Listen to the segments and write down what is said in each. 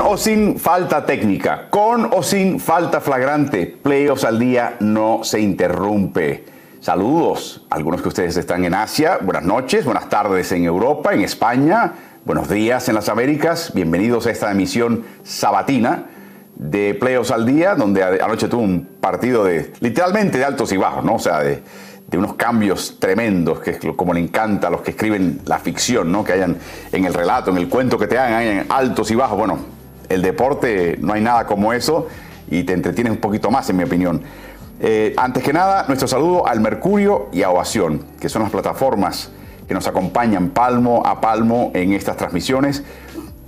o sin falta técnica, con o sin falta flagrante, playoffs al día no se interrumpe. Saludos, algunos que ustedes están en Asia, buenas noches, buenas tardes en Europa, en España, buenos días en las Américas, bienvenidos a esta emisión sabatina de Playoffs al día, donde anoche tuvo un partido de literalmente de altos y bajos, ¿no? O sea, de, de unos cambios tremendos, que es como le encanta a los que escriben la ficción, ¿no? Que hayan en el relato, en el cuento que te hagan, hayan altos y bajos. Bueno, el deporte no hay nada como eso y te entretienes un poquito más, en mi opinión. Eh, antes que nada, nuestro saludo al Mercurio y a Ovación, que son las plataformas que nos acompañan palmo a palmo en estas transmisiones.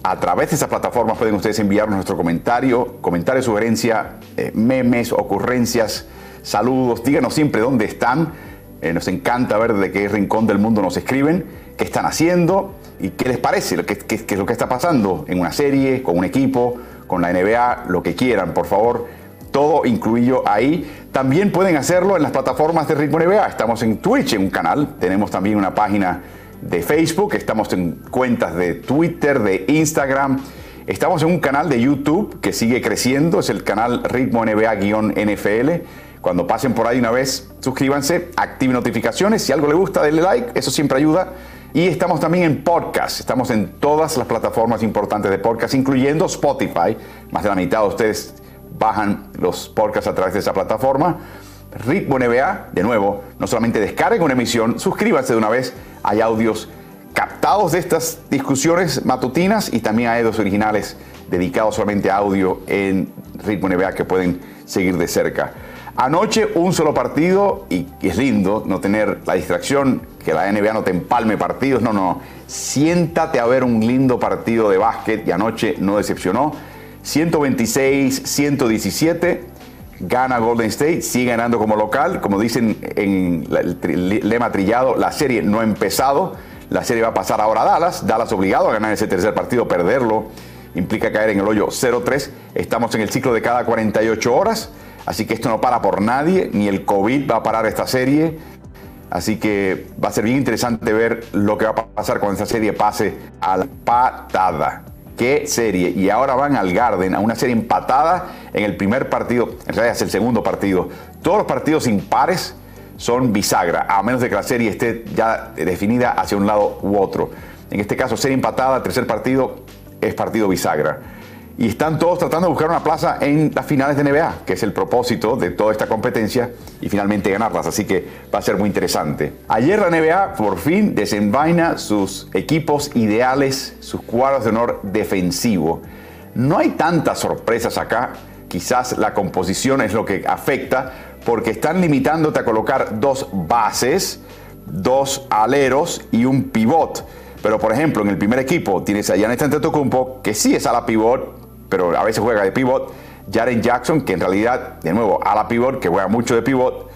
A través de esas plataformas pueden ustedes enviarnos nuestro comentario, comentario, sugerencia, eh, memes, ocurrencias, saludos. Díganos siempre dónde están. Eh, nos encanta ver de qué rincón del mundo nos escriben, qué están haciendo y qué les parece, qué, qué es lo que está pasando en una serie, con un equipo, con la NBA, lo que quieran, por favor. Todo incluido ahí. También pueden hacerlo en las plataformas de Ritmo NBA. Estamos en Twitch, en un canal. Tenemos también una página de Facebook. Estamos en cuentas de Twitter, de Instagram. Estamos en un canal de YouTube que sigue creciendo. Es el canal Ritmo NBA-NFL. Cuando pasen por ahí una vez, suscríbanse, activen notificaciones. Si algo les gusta, denle like. Eso siempre ayuda. Y estamos también en podcast. Estamos en todas las plataformas importantes de podcast, incluyendo Spotify. Más de la mitad de ustedes bajan los podcasts a través de esa plataforma. Ritmo NBA, de nuevo, no solamente descarguen una emisión, suscríbanse de una vez. Hay audios captados de estas discusiones matutinas y también hay audios originales dedicados solamente a audio en Ritmo NBA que pueden seguir de cerca. Anoche un solo partido y es lindo no tener la distracción que la NBA no te empalme partidos, no, no, siéntate a ver un lindo partido de básquet y anoche no decepcionó. 126, 117, gana Golden State, sigue ganando como local, como dicen en el lema trillado, la serie no ha empezado, la serie va a pasar ahora a Dallas, Dallas obligado a ganar ese tercer partido, perderlo implica caer en el hoyo 0-3, estamos en el ciclo de cada 48 horas. Así que esto no para por nadie, ni el COVID va a parar esta serie. Así que va a ser bien interesante ver lo que va a pasar cuando esta serie pase a la patada. ¿Qué serie? Y ahora van al Garden, a una serie empatada en el primer partido, en realidad es el segundo partido. Todos los partidos impares son bisagra, a menos de que la serie esté ya definida hacia un lado u otro. En este caso, serie empatada, tercer partido es partido bisagra y están todos tratando de buscar una plaza en las finales de NBA, que es el propósito de toda esta competencia y finalmente ganarlas. Así que va a ser muy interesante. Ayer la NBA por fin desenvaina sus equipos ideales, sus cuadros de honor defensivo. No hay tantas sorpresas acá. Quizás la composición es lo que afecta porque están limitándote a colocar dos bases, dos aleros y un pivot. Pero por ejemplo, en el primer equipo tienes a Giannis Antetokounmpo, que sí es a la pivot, pero a veces juega de pivot. Jaren Jackson, que en realidad, de nuevo, a la pivot, que juega mucho de pivot.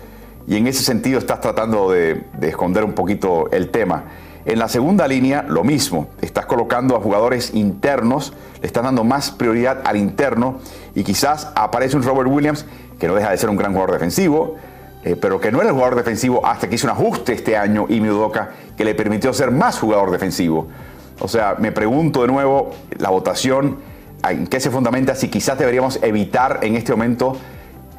Y en ese sentido estás tratando de, esconder un poquito el tema. En la segunda línea, lo mismo. Estás colocando a jugadores internos, le estás dando más prioridad al interno y quizás aparece un Robert Williams que no deja de ser un gran jugador defensivo, eh, pero que no era el jugador defensivo hasta que hizo un ajuste este año y Udoka que le permitió ser más jugador defensivo. O sea, me pregunto de nuevo, la votación en qué se fundamenta si quizás deberíamos evitar en este momento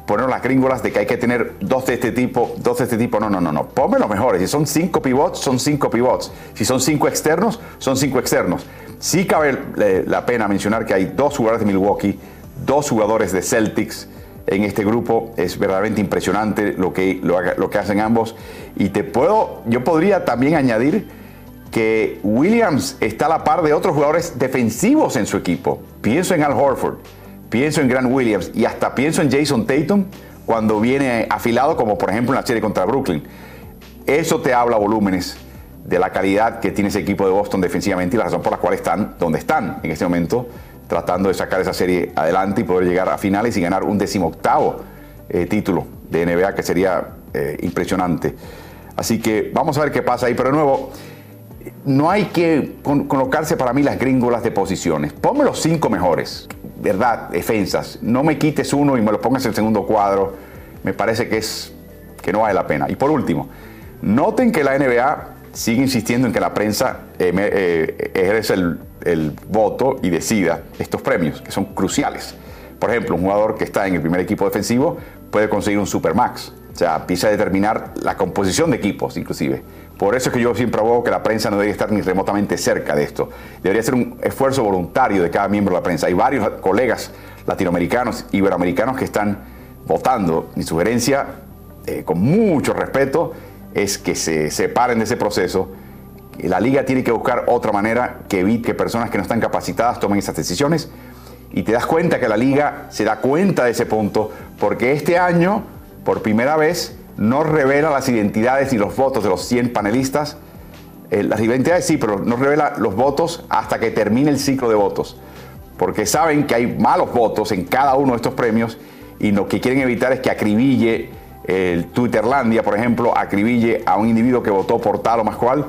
poner las gringolas de que hay que tener dos de este tipo, dos de este tipo. No, no, no, no. Ponme los mejores. Si son cinco pivots, son cinco pivots. Si son cinco externos, son cinco externos. Sí cabe eh, la pena mencionar que hay dos jugadores de Milwaukee, dos jugadores de Celtics en este grupo. Es verdaderamente impresionante lo que, lo, lo que hacen ambos. Y te puedo, yo podría también añadir que Williams está a la par de otros jugadores defensivos en su equipo. Pienso en Al Horford, pienso en Grant Williams y hasta pienso en Jason Tatum cuando viene afilado, como por ejemplo en la serie contra Brooklyn. Eso te habla volúmenes de la calidad que tiene ese equipo de Boston defensivamente y la razón por la cual están donde están en este momento, tratando de sacar esa serie adelante y poder llegar a finales y ganar un decimoctavo eh, título de NBA, que sería eh, impresionante. Así que vamos a ver qué pasa ahí, pero de nuevo, no hay que colocarse para mí las gringolas de posiciones. Ponme los cinco mejores, ¿verdad? Defensas. No me quites uno y me lo pongas en el segundo cuadro. Me parece que es que no vale la pena. Y por último, noten que la NBA sigue insistiendo en que la prensa eh, eh, ejerce el, el voto y decida estos premios, que son cruciales. Por ejemplo, un jugador que está en el primer equipo defensivo puede conseguir un Supermax. O sea, empieza a determinar la composición de equipos, inclusive. Por eso es que yo siempre abogo que la prensa no debería estar ni remotamente cerca de esto. Debería ser un esfuerzo voluntario de cada miembro de la prensa. Hay varios colegas latinoamericanos, iberoamericanos que están votando. Mi sugerencia, eh, con mucho respeto, es que se separen de ese proceso. La liga tiene que buscar otra manera que evite que personas que no están capacitadas tomen esas decisiones. Y te das cuenta que la liga se da cuenta de ese punto porque este año, por primera vez, no revela las identidades ni los votos de los 100 panelistas. Eh, las identidades sí, pero no revela los votos hasta que termine el ciclo de votos. Porque saben que hay malos votos en cada uno de estos premios y lo que quieren evitar es que acribille el Twitterlandia, por ejemplo, acribille a un individuo que votó por tal o más cual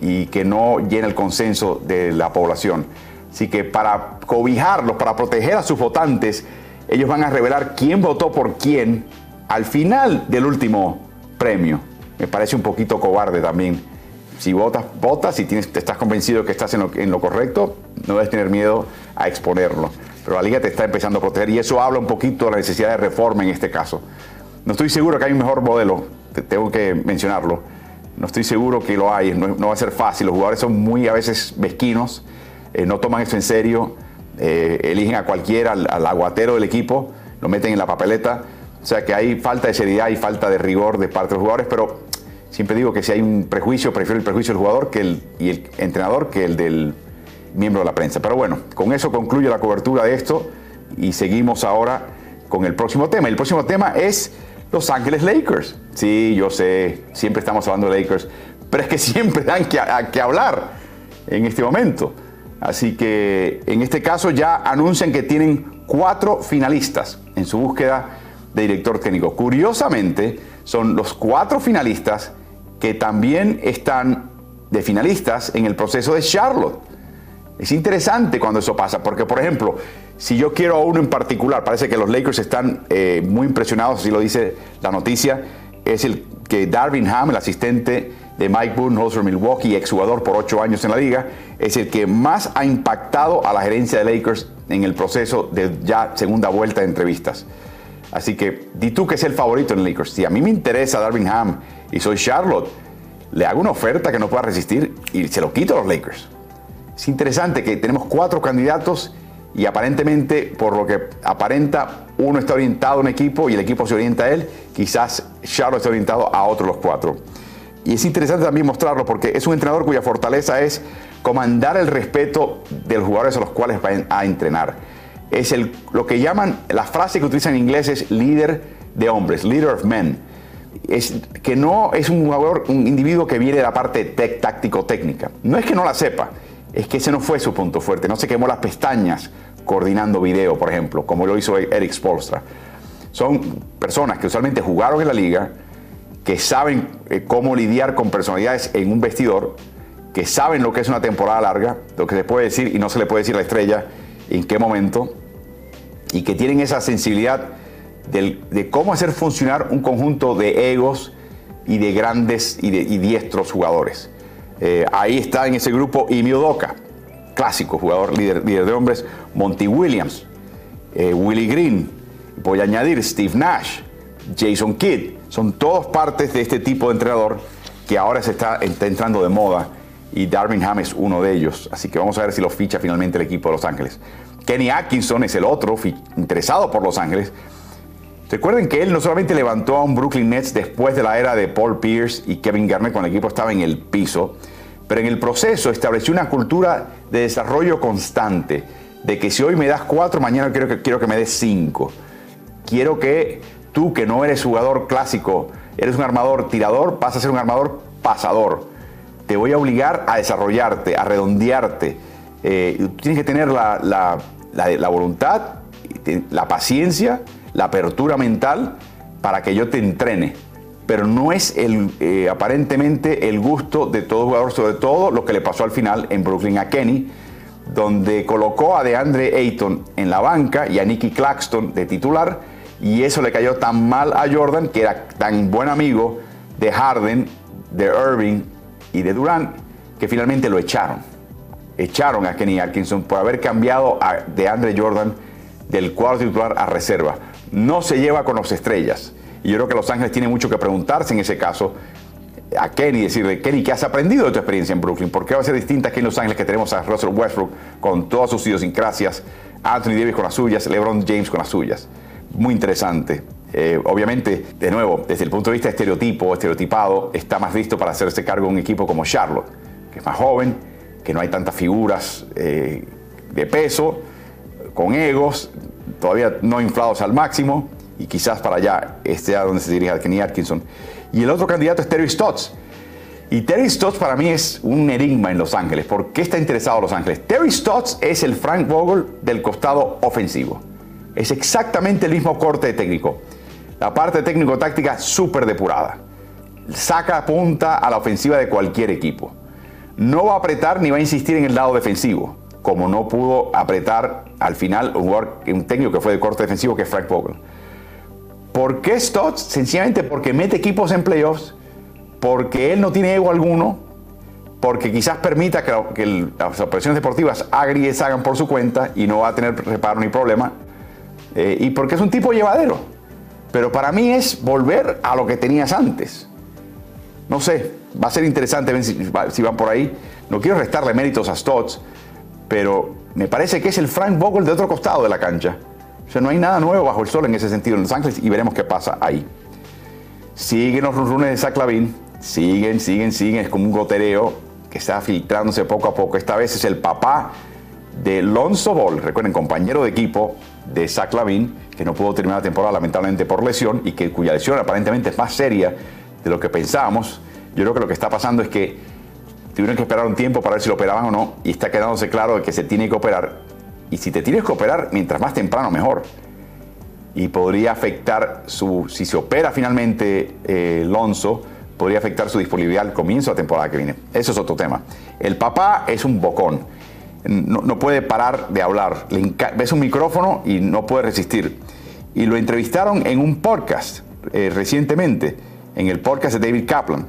y que no llena el consenso de la población. Así que para cobijarlos, para proteger a sus votantes, ellos van a revelar quién votó por quién al final del último premio. Me parece un poquito cobarde también. Si votas, votas, si tienes, te estás convencido que estás en lo, correcto, no debes tener miedo a exponerlo. Pero la liga te está empezando a proteger y eso habla un poquito de la necesidad de reforma en este caso. No estoy seguro que hay un mejor modelo, tengo que mencionarlo. No estoy seguro que lo hay, no, va a ser fácil. Los jugadores son muy a veces mezquinos, eh, no toman esto en serio, eh, eligen a cualquiera, al aguatero del equipo, lo meten en la papeleta o sea que hay falta de seriedad y falta de rigor de parte de los jugadores, pero siempre digo que si hay un prejuicio, prefiero el prejuicio del jugador que el, y el entrenador que el del miembro de la prensa. Pero bueno, con eso concluyo la cobertura de esto y seguimos ahora con el próximo tema. El próximo tema es Los Ángeles Lakers. Sí, yo sé, siempre estamos hablando de Lakers, pero es que siempre dan que, que hablar en este momento. Así que en este caso ya anuncian que tienen cuatro finalistas en su búsqueda de director técnico. Curiosamente, son los cuatro finalistas que también están de finalistas en el proceso de Charlotte. Es interesante cuando eso pasa, porque por ejemplo, si yo quiero a uno en particular, parece que los Lakers están eh, muy impresionados, así lo dice la noticia, es el que Darvin Ham, el asistente de Mike Budenholzer Milwaukee, exjugador por ocho años en la liga, es el que más ha impactado a la gerencia de Lakers en el proceso de ya segunda vuelta de entrevistas. Así que di tú que es el favorito en Lakers. Si a mí me interesa Darvin Ham y soy Charlotte, le hago una oferta que no pueda resistir y se lo quito a los Lakers. Es interesante que tenemos cuatro candidatos y aparentemente, por lo que aparenta, uno está orientado a un equipo y el equipo se orienta a él. Quizás Charlotte está orientado a otros los cuatro. Y es interesante también mostrarlo porque es un entrenador cuya fortaleza es comandar el respeto de los jugadores a los cuales va a entrenar es el, lo que llaman, la frase que utilizan en inglés es líder de hombres, leader of men. Es que no es un jugador, un individuo que viene de la parte táctico-técnica. No es que no la sepa, es que ese no fue su punto fuerte. No se quemó las pestañas coordinando video, por ejemplo, como lo hizo Eric Spolstra. Son personas que usualmente jugaron en la liga, que saben eh, cómo lidiar con personalidades en un vestidor, que saben lo que es una temporada larga, lo que se puede decir y no se le puede decir a la estrella en qué momento, y que tienen esa sensibilidad de cómo hacer funcionar un conjunto de egos y de grandes y, diestros jugadores. Eh, ahí está en ese grupo Imi Doka, clásico jugador líder, líder de hombres, Monty Williams, eh, Willie Green, voy a añadir Steve Nash, Jason Kidd, son todos partes de este tipo de entrenador que ahora se está, está entrando de moda y Darwin Ham es uno de ellos. Así que vamos a ver si lo ficha finalmente el equipo de Los Ángeles. Kenny Atkinson es el otro interesado por Los Ángeles. Recuerden que él no solamente levantó a un Brooklyn Nets después de la era de Paul Pierce y Kevin Garnett cuando el equipo estaba en el piso, pero en el proceso estableció una cultura de desarrollo constante, de que si hoy me das cuatro, mañana quiero que, quiero que me des cinco. Quiero que tú, que no eres jugador clásico, eres un armador tirador, vas a ser un armador pasador. Te voy a obligar a desarrollarte, a redondearte eh, tienes que tener la, voluntad, la paciencia, la apertura mental para que yo te entrene. Pero no es eh, aparentemente el gusto de todo jugador, sobre todo lo que le pasó al final en Brooklyn a Kenny, donde colocó a DeAndre Ayton en la banca y a Nicky Claxton de titular, y eso le cayó tan mal a Jordan, que era tan buen amigo de Harden, de Irving y de Durant que finalmente lo echaron. Echaron a Kenny Atkinson por haber cambiado a, de Andre Jordan del cuadro titular a reserva. No se lleva con los estrellas. Y yo creo que Los Ángeles tiene mucho que preguntarse en ese caso a Kenny, decirle, Kenny, ¿qué has aprendido de tu experiencia en Brooklyn? ¿Por qué va a ser distinta aquí en Los Ángeles que tenemos a Russell Westbrook con todas sus idiosincrasias, Anthony Davis con las suyas, LeBron James con las suyas? Muy interesante. Eh, obviamente, de nuevo, desde el punto de vista estereotipo, estereotipado, está más listo para hacerse cargo de un equipo como Charlotte, que es más joven, que no hay tantas figuras eh, de peso, con egos, todavía no inflados al máximo, y quizás para allá esté a donde se dirige Kenny Atkinson. Y el otro candidato es Terry Stotts. Y Terry Stotts para mí es un enigma en Los Ángeles. ¿Por qué está interesado en Los Ángeles? Terry Stotts es el Frank Vogel del costado ofensivo. Es exactamente el mismo corte de técnico. La parte técnico-táctica súper depurada. Saca punta a la ofensiva de cualquier equipo. No va a apretar ni va a insistir en el lado defensivo, como no pudo apretar al final un, técnico que fue de corte defensivo que es Frank Vogel. ¿Por qué Stotts? Sencillamente porque mete equipos en playoffs, porque él no tiene ego alguno, porque quizás permita que, las operaciones deportivas agries hagan por su cuenta y no va a tener reparo ni problema, eh, y porque es un tipo llevadero. Pero para mí es volver a lo que tenías antes. No sé, va a ser interesante ver si, van por ahí. No quiero restarle méritos a Stotts, pero me parece que es el Frank Vogel de otro costado de la cancha. O sea, no hay nada nuevo bajo el sol en ese sentido en Los Ángeles y veremos qué pasa ahí. Siguen los runes de Zach Lavin, siguen, siguen, siguen, es como un gotereo que está filtrándose poco a poco. Esta vez es el papá de Lonzo Ball, recuerden, compañero de equipo de Zach Lavin, que no pudo terminar la temporada lamentablemente por lesión y que cuya lesión aparentemente es más seria de lo que pensábamos. Yo creo que lo que está pasando es que tuvieron que esperar un tiempo para ver si lo operaban o no y está quedándose claro que se tiene que operar y si te tienes que operar, mientras más temprano, mejor. Y podría afectar su, si se opera finalmente eh, Lonzo, podría afectar su disponibilidad al comienzo de la temporada que viene. Eso es otro tema. El papá es un bocón. No, puede parar de hablar. ves un micrófono y no puede resistir. Y lo entrevistaron en un podcast eh, recientemente, en el podcast de David Kaplan.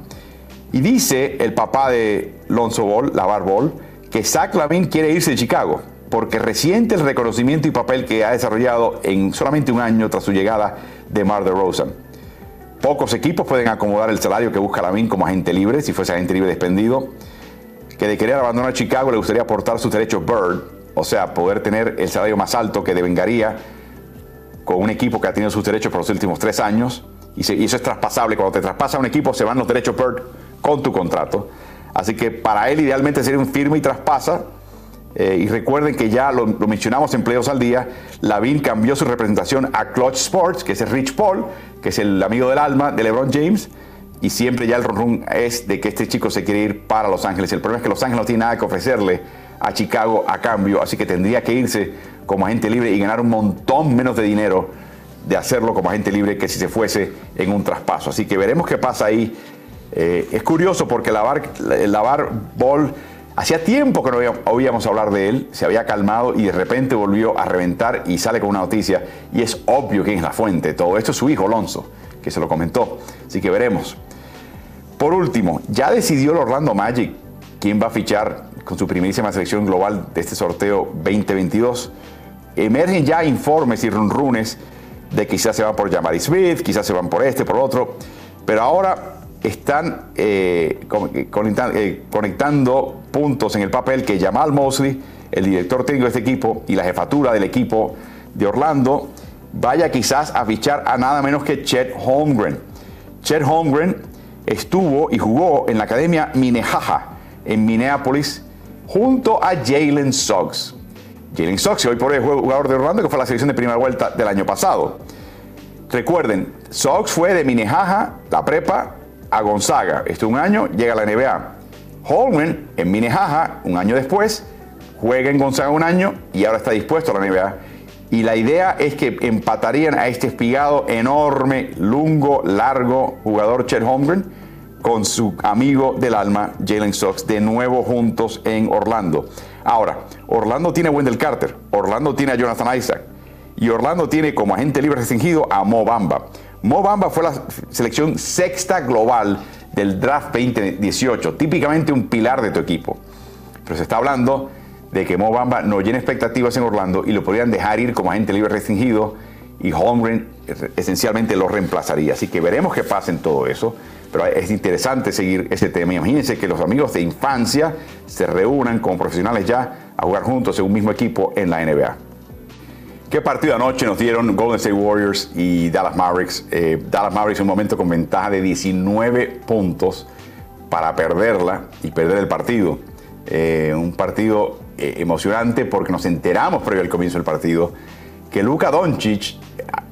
Y dice el papá de Lonzo Ball, Lavar Ball, que Zach Lavin quiere irse de Chicago porque reciente el reconocimiento y papel que ha desarrollado en solamente un año tras su llegada de Mar de Rosa. Pocos equipos pueden acomodar el salario que busca Lavín como agente libre, si fuese agente libre despendido, que de querer abandonar Chicago le gustaría aportar sus derechos Bird, o sea, poder tener el salario más alto que devengaría con un equipo que ha tenido sus derechos por los últimos tres años, y, eso es traspasable. Cuando te traspasa un equipo, se van los derechos Bird con tu contrato. Así que para él idealmente sería un firme y traspasa eh, y recuerden que ya lo, mencionamos en Pleios al Día, Lavin cambió su representación a Clutch Sports, que es Rich Paul, que es el amigo del alma de LeBron James, y siempre ya el run es de que este chico se quiere ir para Los Ángeles. El problema es que Los Ángeles no tiene nada que ofrecerle a Chicago a cambio, así que tendría que irse como agente libre y ganar un montón menos de dinero de hacerlo como agente libre que si se fuese en un traspaso. Así que veremos qué pasa ahí. Eh, es curioso porque Lavar, Lavar Ball Hacía tiempo que no oíamos hablar de él, se había calmado y de repente volvió a reventar y sale con una noticia. Y es obvio quién es la fuente de todo esto, es su hijo Alonso, que se lo comentó. Así que veremos. Por último, ya decidió el Orlando Magic quién va a fichar con su primerísima selección global de este sorteo 2022. Emergen ya informes y runrunes de quizás se van por Jamari Smith, quizás se van por este, por otro. Pero ahora están eh, eh, conectando puntos en el papel que Jamal Mosley, el director técnico de este equipo y la jefatura del equipo de Orlando, vaya quizás a fichar a nada menos que Chet Holmgren. Chet Holmgren estuvo y jugó en la Academia Minnehaha en Minneapolis junto a Jalen Suggs. Jalen Suggs, hoy por hoy jugador de Orlando, que fue la selección de primera vuelta del año pasado. Recuerden, Suggs fue de Minnehaha, la prepa, a Gonzaga. Esto un año, llega a la NBA. Holman en Minnehaha, un año después, juega en Gonzaga un año y ahora está dispuesto a la NBA. Y la idea es que empatarían a este espigado enorme, lungo, largo jugador Chet Holmgren con su amigo del alma Jalen Sox de nuevo juntos en Orlando. Ahora, Orlando tiene a Wendell Carter, Orlando tiene a Jonathan Isaac y Orlando tiene como agente libre restringido a Mo Bamba. Mo Bamba fue la selección sexta global del draft 2018, típicamente un pilar de tu equipo. Pero se está hablando de que Mo Bamba no llena expectativas en Orlando y lo podrían dejar ir como agente libre restringido y Holmgren esencialmente lo reemplazaría. Así que veremos qué pasa en todo eso. Pero es interesante seguir ese tema. Imagínense que los amigos de infancia se reúnan como profesionales ya a jugar juntos en un mismo equipo en la NBA. ¿Qué partido anoche nos dieron Golden State Warriors y Dallas Mavericks? Eh, Dallas Mavericks en un momento con ventaja de 19 puntos para perderla y perder el partido. Eh, un partido eh, emocionante porque nos enteramos previo al comienzo del partido que Luka Doncic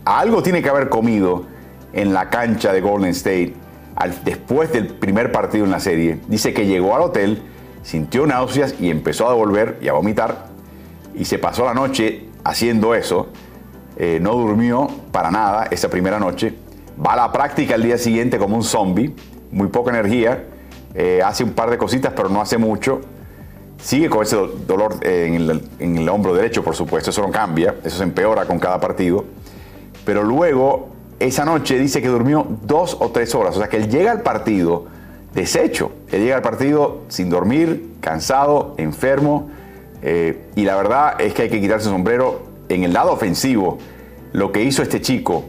algo tiene que haber comido en la cancha de Golden State después del primer partido en la serie. Dice que llegó al hotel, sintió náuseas y empezó a devolver y a vomitar y se pasó la noche haciendo eso. Eh, no durmió para nada esa primera noche. Va a la práctica el día siguiente como un zombie, muy poca energía. Eh, hace un par de cositas, pero no hace mucho. Sigue con ese dolor eh, en el, en el hombro derecho, por supuesto. Eso no cambia, eso se empeora con cada partido. Pero luego, esa noche dice que durmió dos o tres horas. O sea que él llega al partido deshecho. Él llega al partido sin dormir, cansado, enfermo eh, y la verdad es que hay que quitarse el sombrero en el lado ofensivo. Lo que hizo este chico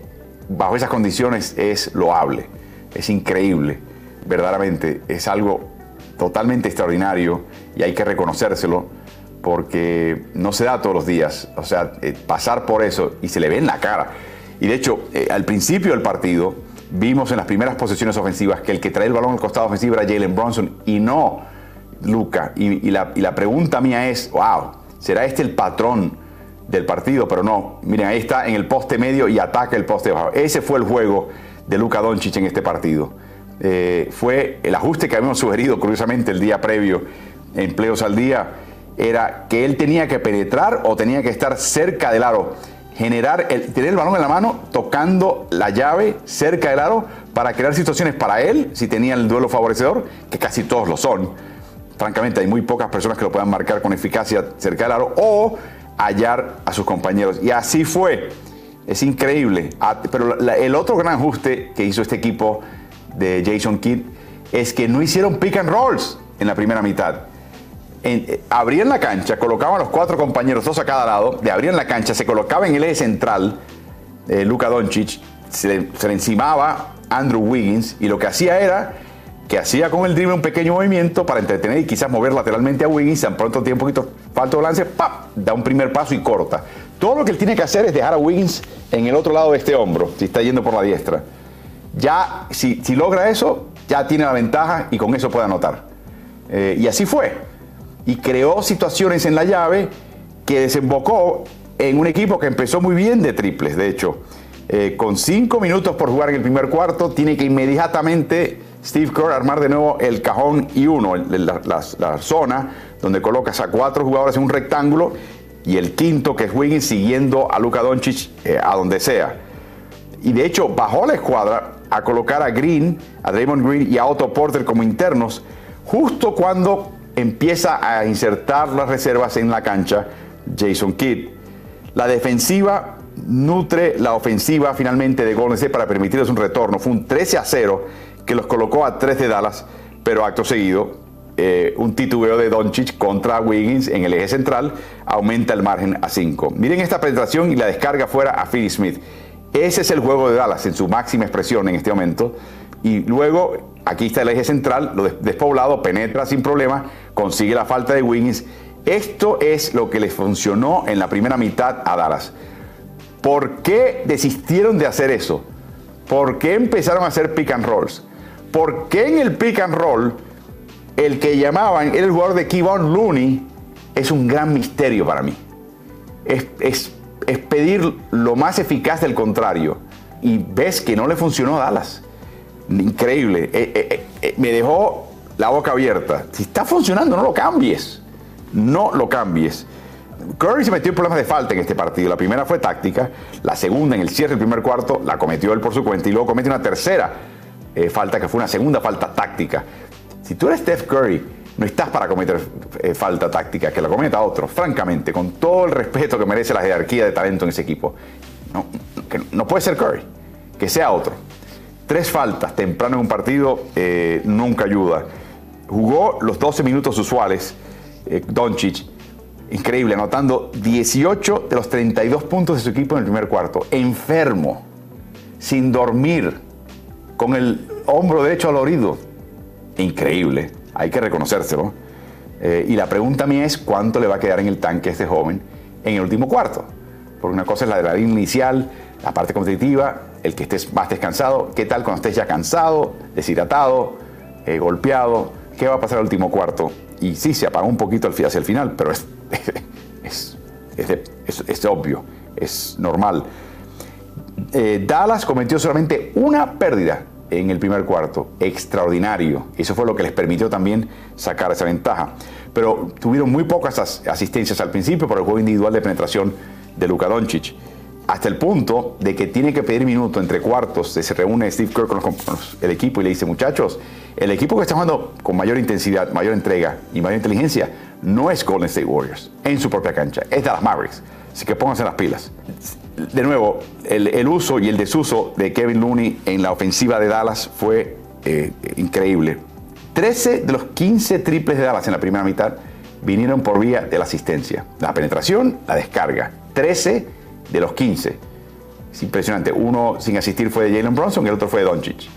bajo esas condiciones es loable, es increíble, verdaderamente, es algo totalmente extraordinario y hay que reconocérselo porque no se da todos los días. O sea, eh, pasar por eso y se le ve en la cara. Y de hecho, eh, al principio del partido vimos en las primeras posiciones ofensivas que el que trae el balón al costado ofensivo era Jalen Bronson y no Luca. Y, la, pregunta mía es, wow, ¿será este el patrón del partido? Pero no, miren, ahí está en el poste medio y ataca el poste bajo. Ese fue el juego de Luca Doncic en este partido. Eh, fue el ajuste que habíamos sugerido, curiosamente, el día previo, empleos al día, era que él tenía que penetrar o tenía que estar cerca del aro generar, el, tener el balón en la mano, tocando la llave cerca del aro para crear situaciones para él, si tenía el duelo favorecedor, que casi todos lo son, francamente hay muy pocas personas que lo puedan marcar con eficacia cerca del aro o hallar a sus compañeros. Y así fue. Es increíble. Ah, pero el otro gran ajuste que hizo este equipo de Jason Kidd es que no hicieron pick and rolls en la primera mitad. Eh, abrían la cancha, colocaban los cuatro compañeros, dos a cada lado, de abrían la cancha, se colocaba en el eje central eh, Luka Doncic, le, se le encimaba Andrew Wiggins y lo que hacía era que hacía con el drible un pequeño movimiento para entretener y quizás mover lateralmente a Wiggins, tan pronto tiene un poquito falta de balance, ¡pap! da un primer paso y corta. Todo lo que él tiene que hacer es dejar a Wiggins en el otro lado de este hombro, si está yendo por la diestra. Ya, si, logra eso, ya tiene la ventaja y con eso puede anotar. Eh, y así fue. Y creó situaciones en la llave que desembocó en un equipo que empezó muy bien de triples, de hecho. Eh, con cinco minutos por jugar en el primer cuarto, tiene que inmediatamente Steve Kerr armar de nuevo el cajón y uno, la, zona donde colocas a cuatro jugadores en un rectángulo y el quinto que es Wiggins siguiendo a Luka Doncic eh, a donde sea. Y de hecho bajó la escuadra a colocar a Green, a Draymond Green y a Otto Porter como internos justo cuando empieza a insertar las reservas en la cancha Jason Kidd. La defensiva nutre la ofensiva finalmente de Golden State para permitirles un retorno. Fue un 13 a 0 que los colocó a 3 de Dallas, pero acto seguido, eh, un titubeo de Doncic contra Wiggins en el eje central aumenta el margen a 5. Miren esta penetración y la descarga fuera a Philly Smith. Ese es el juego de Dallas en su máxima expresión en este momento. Y luego, aquí está el eje central, lo despoblado, penetra sin problema, consigue la falta de Wiggins. Esto es lo que les funcionó en la primera mitad a Dallas. ¿Por qué desistieron de hacer eso? ¿Por qué empezaron a hacer pick and rolls? ¿Por qué en el pick and roll el que llamaban era el jugador de Kevon Looney? Es un gran misterio para mí. Es, pedir lo más eficaz del contrario. Y ves que no le funcionó a Dallas. Increíble. Eh, eh, eh, me dejó la boca abierta. Si está funcionando, no lo cambies. No lo cambies. Curry se metió en problemas de falta en este partido. La primera fue táctica, la segunda en el cierre del primer cuarto la cometió él por su cuenta y luego comete una tercera eh, falta que fue una segunda falta táctica. Si tú eres Steph Curry, no estás para cometer eh, falta táctica, que la cometa otro, francamente, con todo el respeto que merece la jerarquía de talento en ese equipo. No, puede ser Curry, que sea otro. Tres faltas temprano en un partido eh, nunca ayuda. Jugó los 12 minutos usuales, Doncic, increíble, anotando 18 de los 32 puntos de su equipo en el primer cuarto. Enfermo, sin dormir, con el hombro derecho al oído. Increíble, hay que reconocérselo. Eh, y la pregunta mía es cuánto le va a quedar en el tanque a este joven en el último cuarto. Porque una cosa es la de la línea inicial, la parte competitiva, el que estés más descansado. ¿Qué tal cuando estés ya cansado, deshidratado, eh, golpeado? ¿Qué va a pasar al último cuarto? Y sí, se apagó un poquito hacia el final, pero es, es, es, obvio, es normal. Eh, Dallas cometió solamente una pérdida en el primer cuarto. Extraordinario. Eso fue lo que les permitió también sacar esa ventaja. Pero tuvieron muy pocas asistencias al principio por el juego individual de penetración de Luka Doncic. Hasta el punto de que tiene que pedir minuto entre cuartos. Se reúne Steve Kerr con, el equipo y le dice, muchachos, el equipo que está jugando con mayor intensidad, mayor entrega y mayor inteligencia no es Golden State Warriors en su propia cancha, es Dallas Mavericks. Así que pónganse las pilas de nuevo, el, uso y el desuso de Kevin Looney en la ofensiva de Dallas fue eh, increíble. 13 de los 15 triples de Dallas en la primera mitad vinieron por vía de la asistencia. La penetración, la descarga. 13 de los 15. Es impresionante. Uno sin asistir fue de Jalen Bronson, el otro fue de Doncic.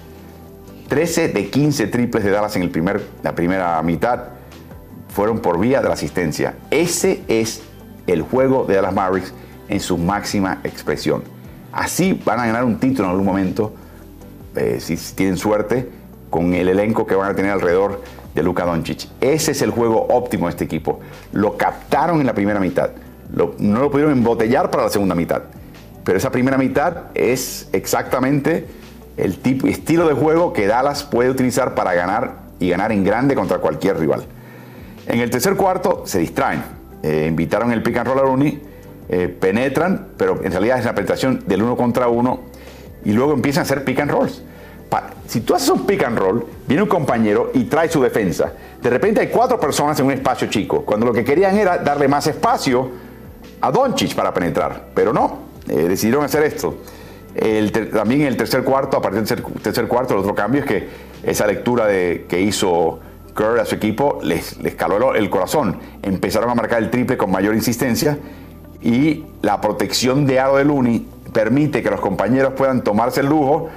13 de 15 triples de Dallas en el primer, la primera mitad fueron por vía de la asistencia. Ese es el juego de Dallas Mavericks en su máxima expresión. Así van a ganar un título en algún momento, eh, si tienen suerte, con el elenco que van a tener alrededor de Luka Doncic. Ese es el juego óptimo de este equipo. Lo captaron en la primera mitad. no lo pudieron embotellar para la segunda mitad. Pero esa primera mitad es exactamente el tipo, estilo de juego que Dallas puede utilizar para ganar y ganar en grande contra cualquier rival. En el tercer cuarto se distraen. Eh, invitaron el pick and roll a Rooney eh, penetran, pero en realidad es la penetración del uno contra uno y luego empiezan a hacer pick and rolls. si tú haces un pick and roll, viene un compañero y trae su defensa. De repente hay cuatro personas en un espacio chico, cuando lo que querían era darle más espacio a Doncic para penetrar, pero no, eh, decidieron hacer esto. también en el tercer cuarto, a partir del tercer, cuarto, el otro cambio es que esa lectura de, que hizo Kerr a su equipo les caló el corazón. Empezaron a marcar el triple con mayor insistencia y la protección de aro de Luni permite que los compañeros puedan tomarse el lujo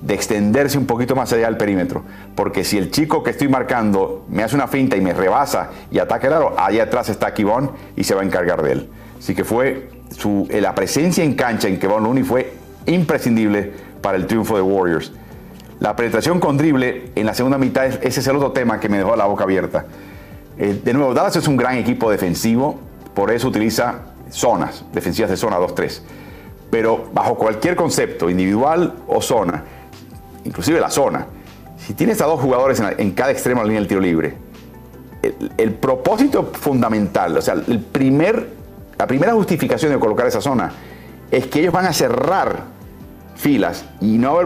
de extenderse un poquito más allá del perímetro. Porque si el chico que estoy marcando me hace una finta y me rebasa y ataca el aro, allá atrás está Kibon y se va a encargar de él. Así que fue su, eh, la presencia en cancha en Kevon Looney fue imprescindible para el triunfo de Warriors. La penetración con drible en la segunda mitad, ese es el otro tema que me dejó la boca abierta. Eh, de nuevo, Dallas es un gran equipo defensivo, por eso utiliza zonas, defensivas de zona 2-3. Pero bajo cualquier concepto, individual o zona, inclusive la zona, si tienes a dos jugadores en, cada extremo de la línea del tiro libre, el, propósito fundamental, o sea, el primer, la primera justificación de colocar esa zona es que ellos van a cerrar filas y no,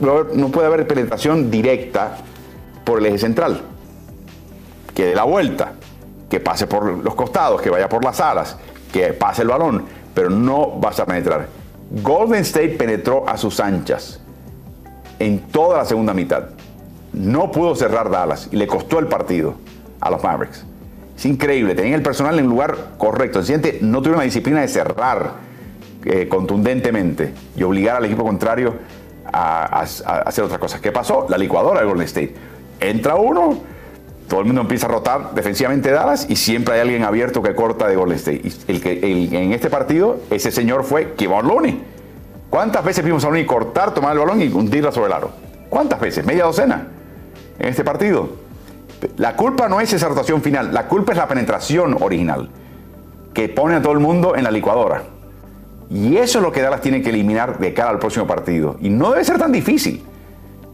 no puede haber penetración directa por el eje central. Que dé la vuelta, que pase por los costados, que vaya por las alas, que pase el balón, pero no vas a penetrar. Golden State penetró a sus anchas en toda la segunda mitad. No pudo cerrar Dallas y le costó el partido a los Mavericks. Es increíble, tenían el personal en el lugar correcto. El siguiente no tuvieron la disciplina de cerrar eh, contundentemente y obligar al equipo contrario a, a hacer otras cosas. ¿Qué pasó? La licuadora de Golden State. Entra uno, todo el mundo empieza a rotar defensivamente Dallas y siempre hay alguien abierto que corta de Golden el que, en este partido, ese señor fue Kevon Looney. ¿Cuántas veces vimos a Looney cortar, tomar el balón y hundirla sobre el aro? ¿Cuántas veces? Media docena en este partido. La culpa no es esa rotación final, la culpa es la penetración original, que pone a todo el mundo en la licuadora. Y eso es lo que Dallas tiene que eliminar de cara al próximo partido. Y no debe ser tan difícil.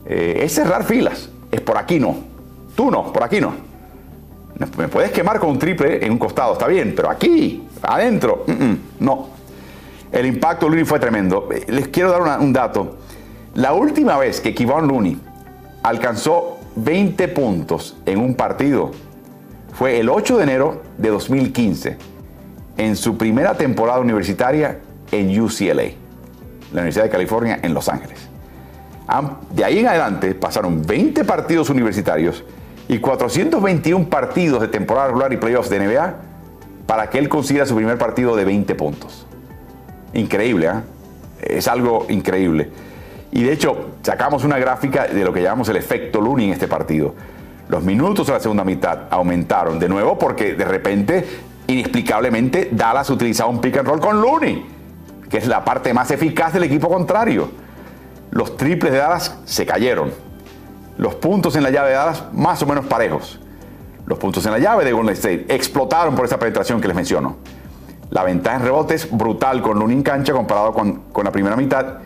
Eh, es cerrar filas. Es por aquí no. Tú no, por aquí no. Me puedes quemar con un triple en un costado, está bien, pero aquí, adentro, no. El impacto Looney fue tremendo. Les quiero dar un dato. La última vez que Kevon Looney alcanzó 20 puntos en un partido fue el 8 de enero de 2015, en su primera temporada universitaria en UCLA, la Universidad de California en Los Ángeles. de ahí en adelante pasaron 20 partidos universitarios y 421 partidos de temporada regular y playoffs de NBA para que él consiga su primer partido de 20 puntos. Increíble, ¿eh? Es algo increíble. Y de hecho, sacamos una gráfica de lo que llamamos el efecto Looney en este partido. Los minutos de la segunda mitad aumentaron de nuevo porque de repente, inexplicablemente, Dallas utilizaba un pick and roll con Looney, que es la parte más eficaz del equipo contrario. Los triples de Dallas se cayeron. Los puntos en la llave de Dallas más o menos parejos. Los puntos en la llave de Golden State explotaron por esa penetración que les menciono. La ventaja en rebotes brutal con Looney en cancha comparado con, con la primera mitad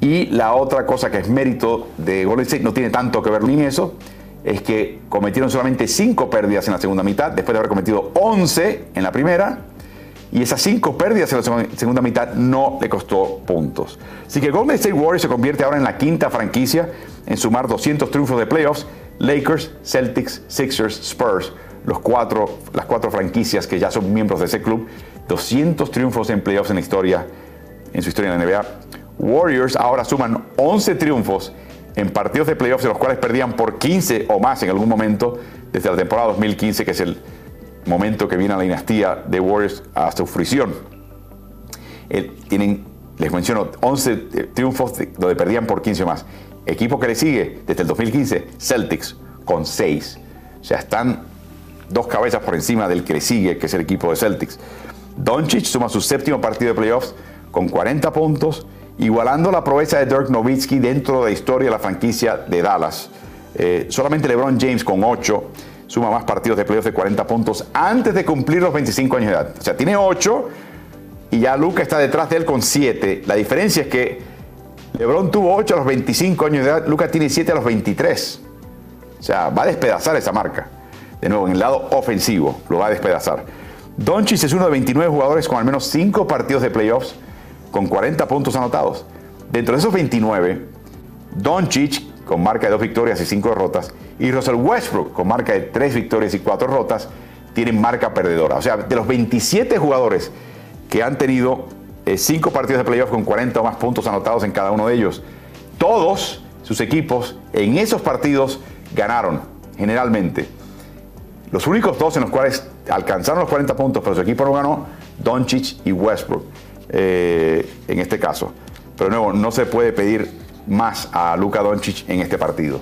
y la otra cosa que es mérito de Golden State, no tiene tanto que ver ni eso, es que cometieron solamente 5 pérdidas en la segunda mitad, después de haber cometido 11 en la primera, y esas 5 pérdidas en la segunda mitad no le costó puntos. Así que Golden State Warriors se convierte ahora en la quinta franquicia en sumar 200 triunfos de playoffs. Lakers, Celtics, Sixers, Spurs, los cuatro, las cuatro franquicias que ya son miembros de ese club, 200 triunfos en playoffs en historia, en su historia en la NBA. Warriors ahora suman 11 triunfos en partidos de playoffs en los cuales perdían por 15 o más en algún momento desde la temporada 2015, que es el momento que viene a la dinastía de Warriors a su fruición. tienen, les menciono, 11 eh, triunfos donde perdían por 15 o más. Equipo que le sigue desde el 2015, Celtics, con 6. O sea, están dos cabezas por encima del que le sigue, que es el equipo de Celtics. Doncic suma su séptimo partido de playoffs con 40 puntos igualando la proeza de Dirk Nowitzki dentro de la historia de la franquicia de Dallas. Eh, solamente LeBron James con 8 suma más partidos de playoffs de 40 puntos antes de cumplir los 25 años de edad. O sea, tiene 8 y ya Luca está detrás de él con 7. La diferencia es que LeBron tuvo 8 a los 25 años de edad, Luca tiene 7 a los 23. O sea, va a despedazar esa marca. De nuevo, en el lado ofensivo, lo va a despedazar. Doncic es uno de 29 jugadores con al menos 5 partidos de playoffs con 40 puntos anotados. Dentro de esos 29, Doncic con marca de 2 victorias y 5 derrotas y Russell Westbrook con marca de 3 victorias y 4 derrotas tienen marca perdedora. O sea, de los 27 jugadores que han tenido 5 eh, partidos de playoff con 40 o más puntos anotados en cada uno de ellos, todos sus equipos en esos partidos ganaron, generalmente. Los únicos dos en los cuales alcanzaron los 40 puntos, pero su equipo no ganó, Doncic y Westbrook. Eh, en este caso. Pero de nuevo, no se puede pedir más a Luka Doncic en este partido.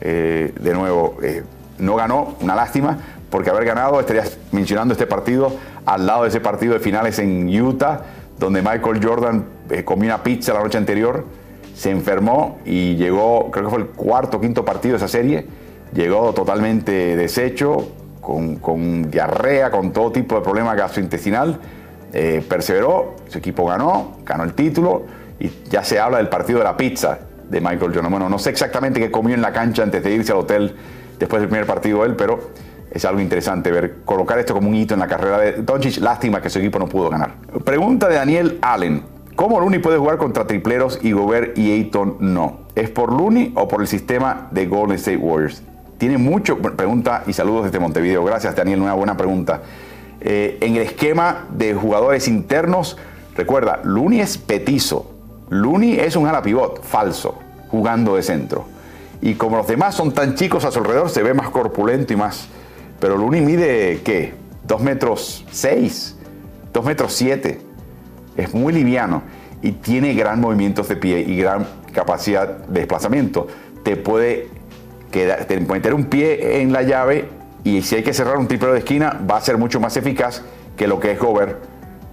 Eh, de nuevo, eh, no ganó, una lástima, porque haber ganado estarías mencionando este partido al lado de ese partido de finales en Utah, donde Michael Jordan comió una pizza la noche anterior, se enfermó y llegó, creo que fue el cuarto o quinto partido de esa serie, llegó totalmente deshecho, con, con diarrea, con todo tipo de problema gastrointestinal eh, perseveró, su equipo ganó, ganó el título y ya se habla del partido de la pizza de Michael Jordan. Bueno, no sé exactamente qué comió en la cancha antes de irse al hotel después del primer partido él, pero es algo interesante ver, colocar esto como un hito en la carrera de Doncic. Lástima que su equipo no pudo ganar. Pregunta de Daniel Allen. ¿Cómo Looney puede jugar contra tripleros y Gobert y Ayton no? ¿Es por Looney o por el sistema de Golden State Warriors? Tiene mucho, pregunta y saludos desde Montevideo. Gracias Daniel, una buena pregunta. Eh, en el esquema de jugadores internos, recuerda, Looney es petizo. Looney es un ala pivot falso, jugando de centro. Y como los demás son tan chicos a su alrededor, se ve más corpulento y más. Pero Looney mide, ¿qué? 2 metros 6, 2 metros 7. Es muy liviano y tiene gran movimientos de pie y gran capacidad de desplazamiento. Te puede, quedar, meter un pie en la llave y si hay que cerrar un triple de esquina, va a ser mucho más eficaz que lo que es Gobert,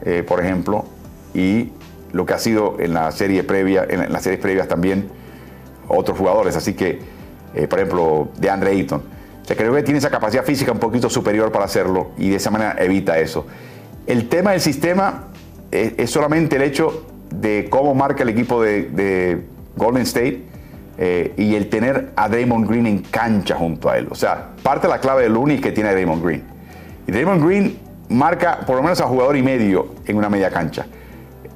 eh, por ejemplo, y lo que ha sido en en las series previas también otros jugadores. Así que, eh, por ejemplo, de Andre Ayton. O sea, creo que tiene esa capacidad física un poquito superior para hacerlo y de esa manera evita eso. El tema del sistema es, solamente el hecho de cómo marca el equipo de Golden State eh, y el tener a Draymond Green en cancha junto a él. O sea, parte de la clave de Looney que tiene a Draymond Green. Y Draymond Green marca por lo menos a jugador y medio en una media cancha.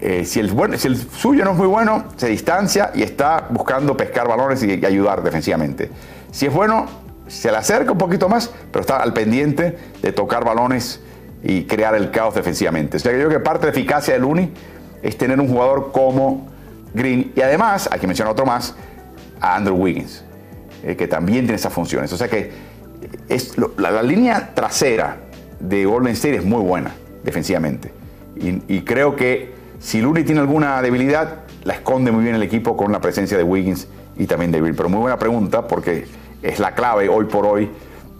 Eh, si, el, si, el, suyo no es muy bueno, se distancia y está buscando pescar balones y, ayudar defensivamente. Si es bueno, se le acerca un poquito más, pero está al pendiente de tocar balones y crear el caos defensivamente. O sea, yo creo que parte de la eficacia de Looney es tener un jugador como Green. Y además, hay que otro más, a Andrew Wiggins, eh, que también tiene esas funciones. O sea que es, la, línea trasera de Golden State es muy buena defensivamente. Y, creo que si Looney tiene alguna debilidad, la esconde muy bien el equipo con la presencia de Wiggins y también de Bill. Pero muy buena pregunta porque es la clave hoy por hoy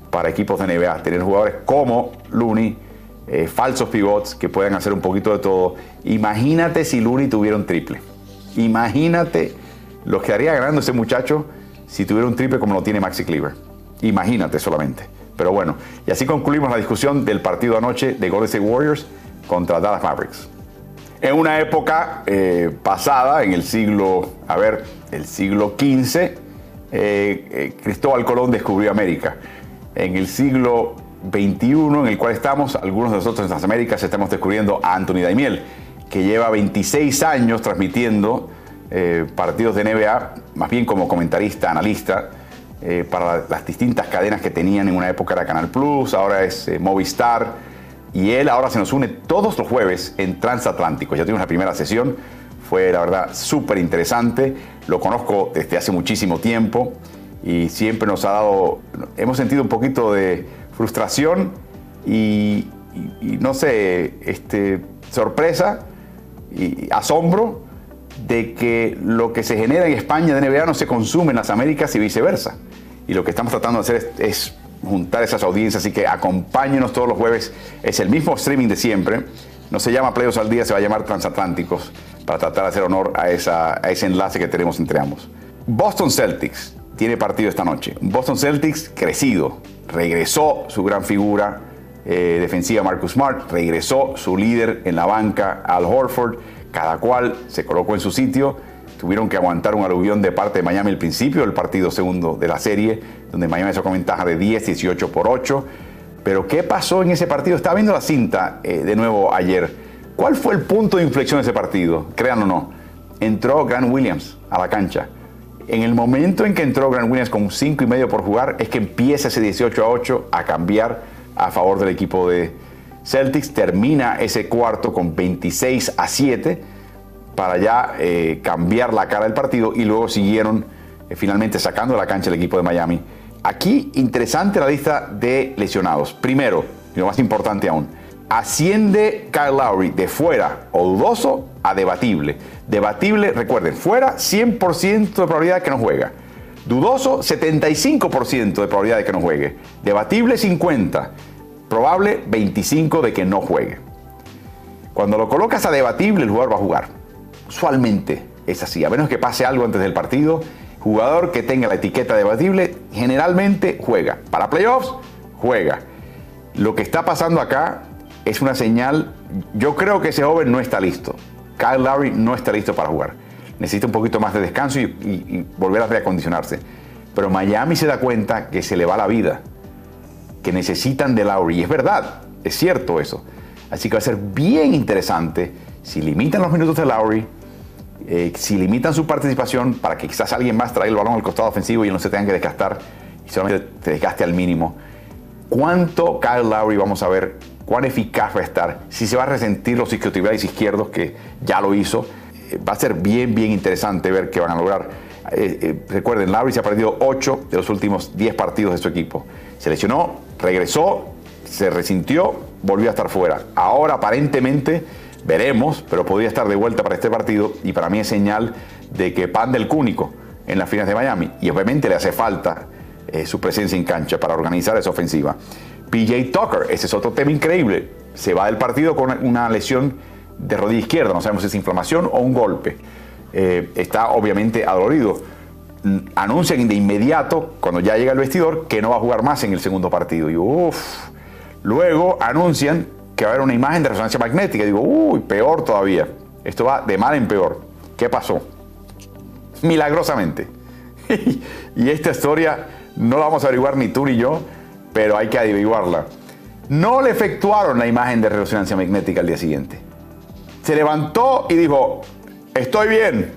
para equipos de NBA, tener jugadores como Looney, eh, falsos pivots que puedan hacer un poquito de todo. Imagínate si Looney tuviera un triple. Imagínate lo que haría ganando ese muchacho si tuviera un triple como lo tiene Maxi Cleaver. Imagínate solamente. Pero bueno, y así concluimos la discusión del partido anoche de Golden State Warriors contra Dallas Mavericks. En una época eh, pasada, en el siglo, a ver, el siglo XV, eh, Cristóbal Colón descubrió América en el siglo XXI en el cual estamos, algunos de nosotros en las Américas estamos descubriendo a Anthony Daimiel, que lleva 26 años transmitiendo eh, partidos de NBA, más bien como comentarista, analista, eh, para las distintas cadenas que tenían en una época era Canal Plus, ahora es eh, Movistar, y él ahora se nos une todos los jueves en Transatlántico. Ya tuvimos la primera sesión, fue la verdad súper interesante, lo conozco desde hace muchísimo tiempo y siempre nos ha dado, hemos sentido un poquito de frustración y, no sé, este, sorpresa y asombro de que lo que se genera en España de NBA no se consume en las Américas y viceversa. Y lo que estamos tratando de hacer es, juntar esas audiencias, así que acompáñenos todos los jueves. Es el mismo streaming de siempre. No se llama Playos al Día, se va a llamar Transatlánticos para tratar de hacer honor a, esa, a ese enlace que tenemos entre ambos. Boston Celtics tiene partido esta noche. Boston Celtics crecido, regresó su gran figura eh, defensiva Marcus Smart, regresó su líder en la banca Al Horford, cada cual se colocó en su sitio. Tuvieron que aguantar un aluvión de parte de Miami al principio del partido segundo de la serie, donde Miami sacó ventaja de 10, 18 por 8. Pero ¿qué pasó en ese partido? Estaba viendo la cinta eh, de nuevo ayer. ¿Cuál fue el punto de inflexión de ese partido? Crean o no. Entró Grant Williams a la cancha en el momento en que entró Grant Williams con 5 y medio por jugar, es que empieza ese 18 a 8 a cambiar a favor del equipo de Celtics. Termina ese cuarto con 26 a 7 para ya eh, cambiar la cara del partido y luego siguieron eh, finalmente sacando de la cancha el equipo de Miami. Aquí interesante la lista de lesionados. Primero, y lo más importante aún, asciende Kyle Lowry de fuera o dudoso a debatible. Debatible, recuerden, fuera 100% de probabilidad de que no juega. Dudoso 75% de probabilidad de que no juegue. Debatible 50. Probable 25 de que no juegue. Cuando lo colocas a debatible, el jugador va a jugar. Usualmente es así, a menos que pase algo antes del partido. Jugador que tenga la etiqueta debatible generalmente juega. Para playoffs, juega. Lo que está pasando acá es una señal. Yo creo que ese joven no está listo. Kyle Lowry no está listo para jugar. Necesita un poquito más de descanso y, volver a reacondicionarse. Pero Miami se da cuenta que se le va la vida, que necesitan de Lowry. Y es verdad, es cierto eso. Así que va a ser bien interesante si limitan los minutos de Lowry, eh, si limitan su participación para que quizás alguien más traiga el balón al costado ofensivo y no se tengan que desgastar y solamente se desgaste al mínimo. ¿Cuánto Kyle Lowry vamos a ver cuán eficaz va a estar, si se va a resentir los isquiotibiales izquierdos, que ya lo hizo. Eh, va a ser bien, bien interesante ver qué van a lograr. Eh, recuerden, Lowry se ha perdido 8 de los últimos 10 partidos de su equipo. Se lesionó, regresó, se resintió, volvió a estar fuera. Ahora aparentemente veremos, pero podría estar de vuelta para este partido y para mí es señal de que pan del cúnico en las finales de Miami y obviamente le hace falta su presencia en cancha para organizar esa ofensiva. PJ Tucker, ese es otro tema increíble. Se va del partido con una lesión de rodilla izquierda, no sabemos si es inflamación o un golpe. Eh, está obviamente adolorido. Anuncian de inmediato, cuando ya llega al vestidor, que no va a jugar más en el segundo partido. Y uff. Luego anuncian que va a haber una imagen de resonancia magnética. Y digo, uy, peor todavía. Esto va de mal en peor. ¿Qué pasó? Milagrosamente. y esta historia no la vamos a averiguar ni tú ni yo pero hay que averiguarla. No le efectuaron la imagen de resonancia magnética al día siguiente. Se levantó y dijo, estoy bien,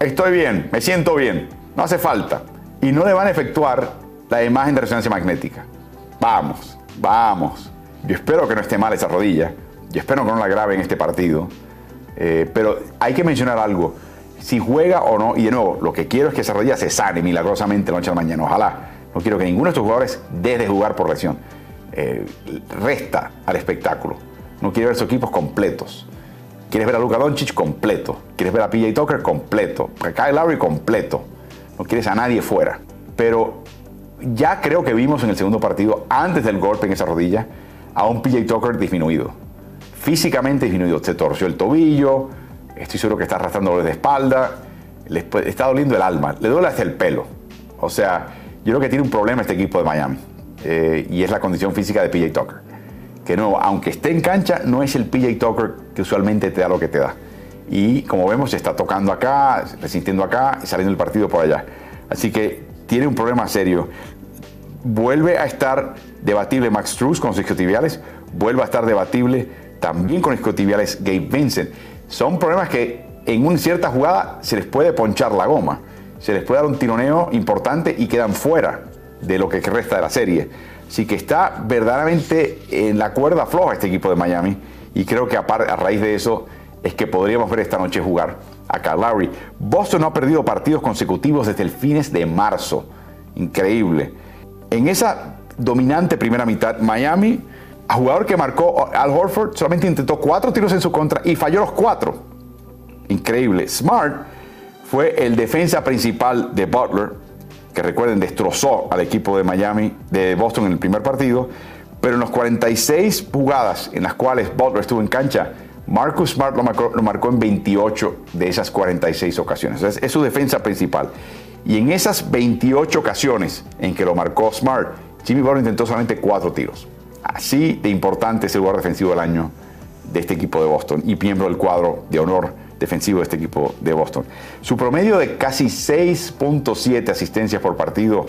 estoy bien, me siento bien, no hace falta. Y no le van a efectuar la imagen de resonancia magnética. Vamos, vamos. Yo espero que no esté mal esa rodilla. Yo espero que no la grabe en este partido. Eh, pero hay que mencionar algo. si juega o no. Y de nuevo, lo que quiero es que esa rodilla se sane milagrosamente la noche a la mañana. Ojalá. No quiero que ninguno de estos jugadores deje de jugar por lesión. Eh, resta al espectáculo. No quiero ver sus equipos completos. Quieres ver a Luka Doncic completo. Quieres ver a PJ Tucker completo. A Kyle Lowry completo. No quieres a nadie fuera. Pero ya creo que vimos en el segundo partido, antes del golpe en esa rodilla, a un PJ Tucker disminuido. Físicamente disminuido. Se torció el tobillo. Estoy seguro que está arrastrando dolores de espalda. Le está doliendo el alma. Le duele hasta el pelo. O sea, yo creo que tiene un problema este equipo de Miami. Eh, y es la condición física de PJ Tucker. Que no, aunque esté en cancha, no es el PJ Tucker que usualmente te da lo que te da. Y como vemos, está tocando acá, resistiendo acá y saliendo el partido por allá. Así que tiene un problema serio. Vuelve a estar debatible Max Truss con sus isquiotibiales, vuelve a estar debatible también con isquiotibiales Gabe Vincent. Son problemas que en una cierta jugada se les puede ponchar la goma, se les puede dar un tironeo importante y quedan fuera de lo que resta de la serie. Así que está verdaderamente en la cuerda floja este equipo de Miami y creo que a, raíz de eso es que podríamos ver esta noche jugar a Lowry. Boston no ha perdido partidos consecutivos desde el fines de marzo. Increíble. En esa dominante primera mitad, Miami, a jugador que marcó Al Horford, solamente intentó cuatro tiros en su contra y falló los cuatro. Increíble. Smart fue el defensa principal de Butler que recuerden destrozó al equipo de Miami, de Boston en el primer partido, pero en los 46 jugadas en las cuales Butler estuvo en cancha, Marcus Smart lo marcó, en 28 de esas 46 ocasiones. Es, es su defensa principal. Y en esas 28 ocasiones en que lo marcó Smart, Jimmy Butler intentó solamente cuatro tiros. Así de importante es el lugar defensivo del año de este equipo de Boston y miembro del cuadro de honor defensivo de este equipo de Boston. Su promedio de casi 6.7 asistencias por partido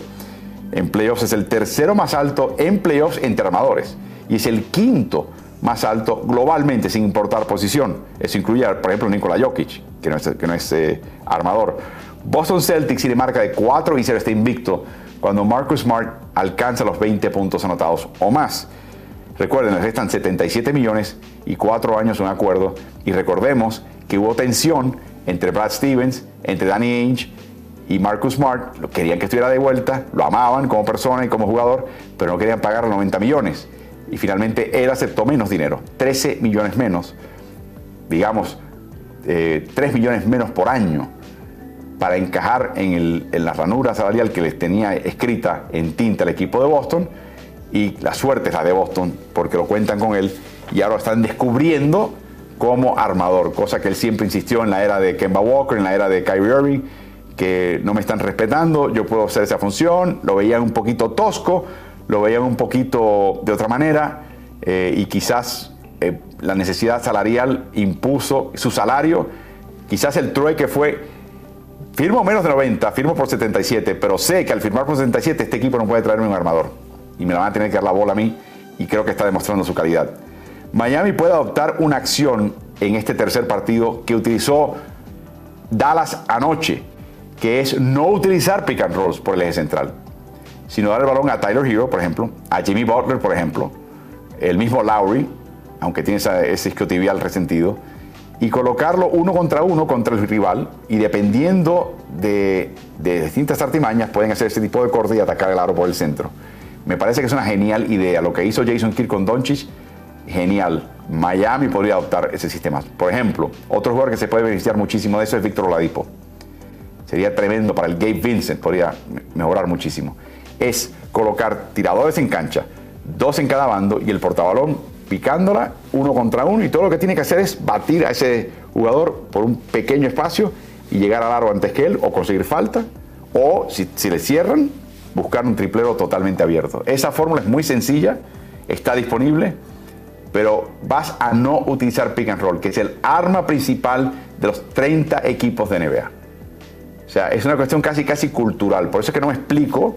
en playoffs es el tercero más alto en playoffs entre armadores y es el quinto más alto globalmente sin importar posición. Eso incluye, por ejemplo, Nikola Jokic, que no es, que no es eh, armador. Boston Celtics tiene marca de 4 y 0 está invicto cuando Marcus Smart alcanza los 20 puntos anotados o más. Recuerden, les restan 77 millones y 4 años un acuerdo. Y recordemos que hubo tensión entre Brad Stevens, entre Danny Ainge y Marcus Smart. Querían que estuviera de vuelta, lo amaban como persona y como jugador, pero no querían pagar los 90 millones. Y finalmente él aceptó menos dinero, 13 millones menos, digamos, 3 eh, millones menos por año para encajar en, la ranura salarial que les tenía escrita en tinta el equipo de Boston. Y la suerte es la de Boston, porque lo cuentan con él. Y ahora están descubriendo como armador, cosa que él siempre insistió en la era de Kemba Walker, en la era de Kyrie Irving, que no me están respetando, yo puedo hacer esa función, lo veían un poquito tosco, lo veían un poquito de otra manera eh, y quizás eh, la necesidad salarial impuso su salario, quizás el trueque fue, firmo menos de 90, firmo por 77, pero sé que al firmar por 77 este equipo no puede traerme un armador y me la van a tener que dar la bola a mí y creo que está demostrando su calidad. Miami puede adoptar una acción en este tercer partido que utilizó Dallas anoche, que es no utilizar pick and rolls por el eje central, sino dar el balón a Tyler Hero, por ejemplo, a Jimmy Butler, por ejemplo, el mismo Lowry, aunque tiene ese isquiotibial resentido, y colocarlo uno contra uno contra el rival, y dependiendo de, de distintas artimañas, pueden hacer ese tipo de corte y atacar el aro por el centro. Me parece que es una genial idea. Lo que hizo Jason Kidd con Doncic genial. Miami podría adoptar ese sistema. Por ejemplo, otro jugador que se puede beneficiar muchísimo de eso es Víctor Oladipo. Sería tremendo para el Gabe Vincent, podría mejorar muchísimo. Es colocar tiradores en cancha, dos en cada bando y el portabalón picándola uno contra uno y todo lo que tiene que hacer es batir a ese jugador por un pequeño espacio y llegar al aro antes que él o conseguir falta o si, si le cierran buscar un triplero totalmente abierto. Esa fórmula es muy sencilla, está disponible pero vas a no utilizar pick and roll, que es el arma principal de los 30 equipos de NBA. O sea, es una cuestión casi, casi cultural. Por eso es que no me explico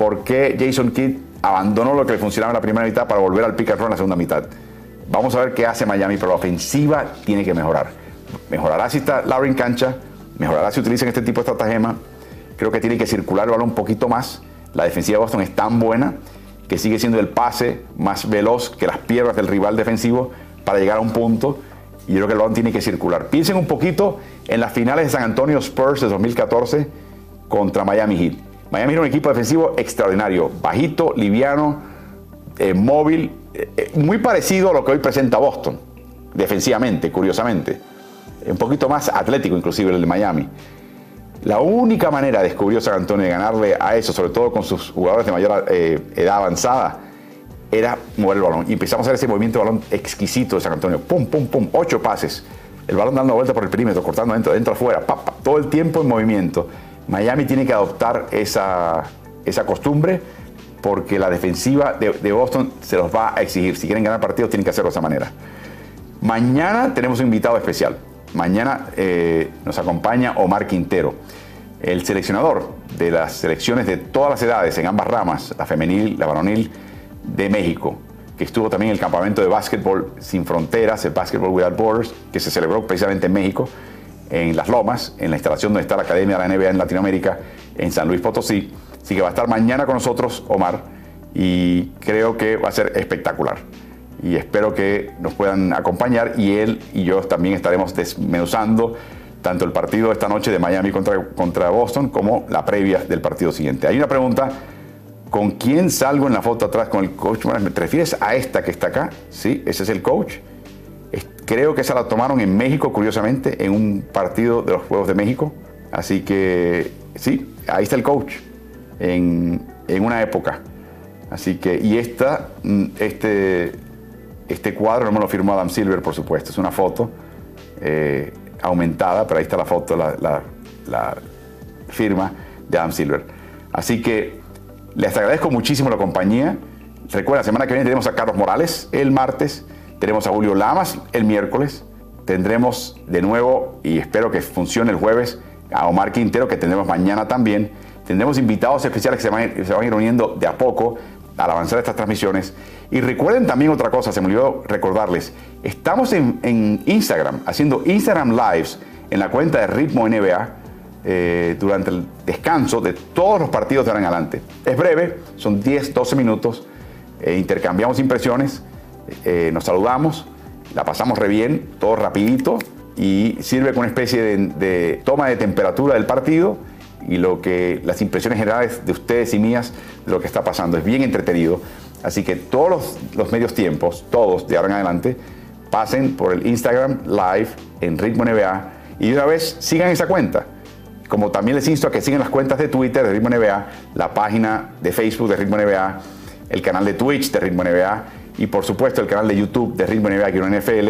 por qué Jason Kidd abandonó lo que le funcionaba en la primera mitad para volver al pick and roll en la segunda mitad. Vamos a ver qué hace Miami, pero la ofensiva tiene que mejorar. Mejorará si está Lauren en cancha, mejorará si utilizan este tipo de estratagema. Creo que tiene que circular el balón un poquito más. La defensiva de Boston es tan buena que sigue siendo el pase más veloz que las piernas del rival defensivo para llegar a un punto y yo creo que el balón tiene que circular. Piensen un poquito en las finales de San Antonio Spurs de 2014 contra Miami Heat. Miami era un equipo defensivo extraordinario, bajito, liviano, eh, móvil, eh, eh, muy parecido a lo que hoy presenta Boston, defensivamente, curiosamente. Un poquito más atlético inclusive el de Miami. La única manera, descubrió San Antonio, de ganarle a eso, sobre todo con sus jugadores de mayor edad avanzada, era mover el balón. Y empezamos a hacer ese movimiento de balón exquisito de San Antonio. Pum, pum, pum, ocho pases. El balón dando vuelta por el perímetro, cortando dentro, dentro, afuera, todo el tiempo en movimiento. Miami tiene que adoptar esa, esa costumbre porque la defensiva de, Boston se los va a exigir. Si quieren ganar partidos, tienen que hacerlo de esa manera. Mañana tenemos un invitado especial. Mañana eh, nos acompaña Omar Quintero, el seleccionador de las selecciones de todas las edades en ambas ramas, la femenil, la varonil, de México, que estuvo también en el campamento de básquetbol sin fronteras, el Basketball Without Borders, que se celebró precisamente en México en Las Lomas, en la instalación donde está la Academia de la NBA en Latinoamérica, en San Luis Potosí. Así que va a estar mañana con nosotros Omar y creo que va a ser espectacular. Y espero que nos puedan acompañar y él y yo también estaremos desmenuzando tanto el partido esta noche de Miami contra, contra Boston como la previa del partido siguiente. Hay una pregunta, ¿con quién salgo en la foto atrás con el coach? ¿Te refieres a esta que está acá? Sí, ese es el coach. Creo que esa la tomaron en México, curiosamente, en un partido de los Juegos de México. Así que sí, ahí está el coach, en, una época. Así que, y esta, mm, este, este cuadro no me lo firmó Adam Silver, por supuesto, es una foto eh, aumentada, pero ahí está la foto, la, la firma de Adam Silver. Así que les agradezco muchísimo la compañía. Recuerda, la semana que viene tenemos a Carlos Morales el martes. Tenemos a Julio Lamas el miércoles. Tendremos de nuevo, y espero que funcione el jueves, a Omar Quintero, que tendremos mañana también. Tendremos invitados especiales que se van, a ir uniendo de a poco al avanzar estas transmisiones. Y recuerden también otra cosa, se me olvidó recordarles, estamos en, Instagram, haciendo Instagram Lives en la cuenta de Ritmo NBA eh, durante el descanso de todos los partidos de ahora en adelante. Es breve, son 10, 12 minutos, eh, intercambiamos impresiones eh, nos saludamos, la pasamos re bien, todo rapidito y sirve como una especie de, toma de temperatura del partido y lo que las impresiones generales de ustedes y mías de lo que está pasando. Es bien entretenido. Así que todos los, medios tiempos, todos de ahora en adelante, pasen por el Instagram Live en Ritmo NBA y de una vez sigan esa cuenta. Como también les insto a que sigan las cuentas de Twitter de Ritmo NBA, la página de Facebook de Ritmo NBA, el canal de Twitch de Ritmo NBA y por supuesto el canal de YouTube de Ritmo NBA Quiero NFL.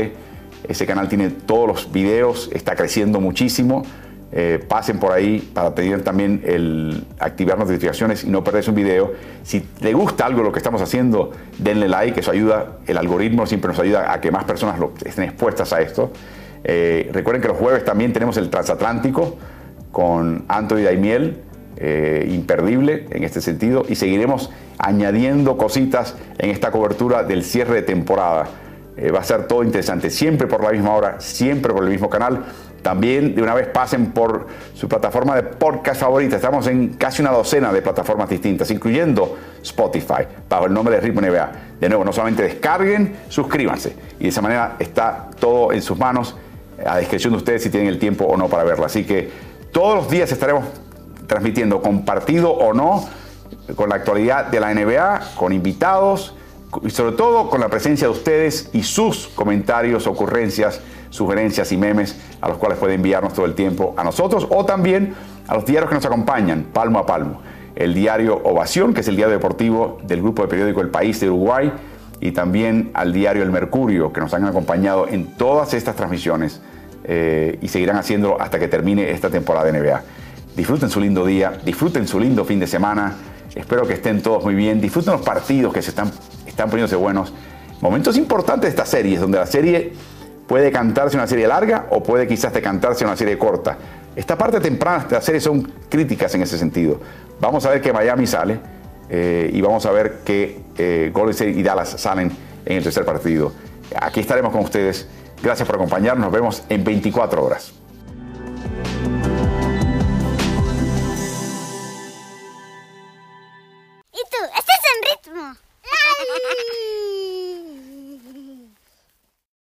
Ese canal tiene todos los videos, está creciendo muchísimo. Eh, pasen por ahí para tener también el activar notificaciones y no perderse un video. Si le gusta algo lo que estamos haciendo, denle like, eso ayuda, el algoritmo siempre nos ayuda a que más personas estén expuestas a esto. Eh, recuerden que los jueves también tenemos el transatlántico con Anthony Daimiel, eh, imperdible en este sentido, y seguiremos añadiendo cositas en esta cobertura del cierre de temporada. Eh, va a ser todo interesante, siempre por la misma hora, siempre por el mismo canal. También de una vez pasen por su plataforma de podcast favorita. Estamos en casi una docena de plataformas distintas, incluyendo Spotify, bajo el nombre de Ritmo NBA. De nuevo, no solamente descarguen, suscríbanse. Y de esa manera está todo en sus manos, a discreción de ustedes si tienen el tiempo o no para verlo. Así que todos los días estaremos transmitiendo, compartido o no, con la actualidad de la NBA, con invitados y sobre todo con la presencia de ustedes y sus comentarios, ocurrencias, sugerencias y memes a los cuales pueden enviarnos todo el tiempo a nosotros o también a los diarios que nos acompañan, palmo a palmo. El diario Ovación, que es el diario deportivo del grupo de periódico El País de Uruguay, y también al diario El Mercurio, que nos han acompañado en todas estas transmisiones eh, y seguirán haciendo hasta que termine esta temporada de NBA. Disfruten su lindo día, disfruten su lindo fin de semana. Espero que estén todos muy bien. Disfruten los partidos que se están, están poniéndose buenos. Momentos importantes de esta serie, donde la serie puede cantarse una serie larga o puede quizás decantarse una serie corta. Esta parte temprana de la serie son críticas en ese sentido. Vamos a ver que Miami sale eh, y vamos a ver que eh, Golden State y Dallas salen en el tercer partido. Aquí estaremos con ustedes. Gracias por acompañarnos. Nos vemos en 24 horas.